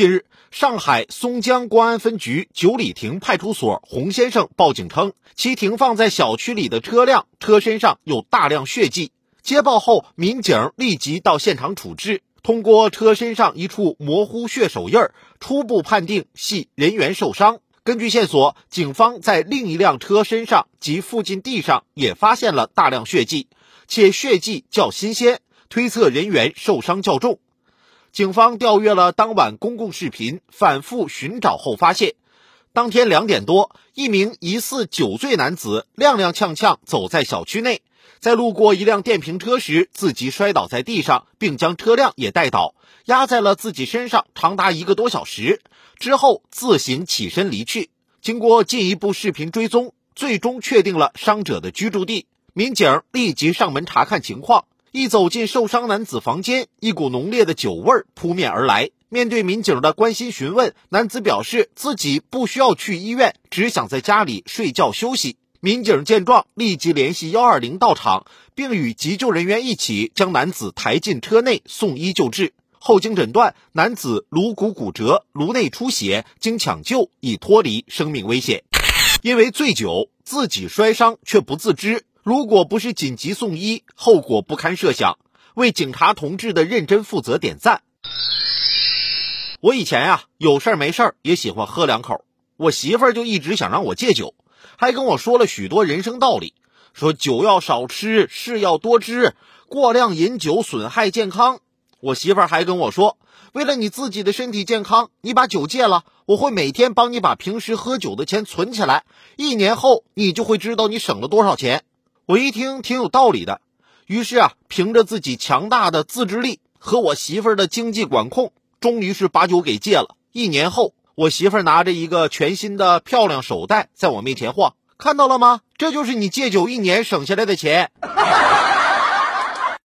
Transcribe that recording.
近日，上海松江公安分局九里亭派出所洪先生报警称，其停放在小区里的车辆车身上有大量血迹。接报后，民警立即到现场处置，通过车身上一处模糊血手印儿，初步判定系人员受伤。根据线索，警方在另一辆车身上及附近地上也发现了大量血迹，且血迹较新鲜，推测人员受伤较重。警方调阅了当晚公共视频，反复寻找后发现，当天两点多，一名疑似酒醉男子踉踉跄跄走在小区内，在路过一辆电瓶车时，自己摔倒在地上，并将车辆也带倒，压在了自己身上长达一个多小时，之后自行起身离去。经过进一步视频追踪，最终确定了伤者的居住地，民警立即上门查看情况。一走进受伤男子房间，一股浓烈的酒味扑面而来。面对民警的关心询问，男子表示自己不需要去医院，只想在家里睡觉休息。民警见状，立即联系幺二零到场，并与急救人员一起将男子抬进车内送医救治。后经诊断，男子颅骨骨折、颅内出血，经抢救已脱离生命危险。因为醉酒自己摔伤却不自知。如果不是紧急送医，后果不堪设想。为警察同志的认真负责点赞。我以前呀，有事儿没事儿也喜欢喝两口。我媳妇儿就一直想让我戒酒，还跟我说了许多人生道理，说酒要少吃，事要多知，过量饮酒损害健康。我媳妇儿还跟我说，为了你自己的身体健康，你把酒戒了，我会每天帮你把平时喝酒的钱存起来，一年后你就会知道你省了多少钱。我一听挺有道理的，于是啊，凭着自己强大的自制力和我媳妇儿的经济管控，终于是把酒给戒了。一年后，我媳妇儿拿着一个全新的漂亮手袋在我面前晃，看到了吗？这就是你戒酒一年省下来的钱。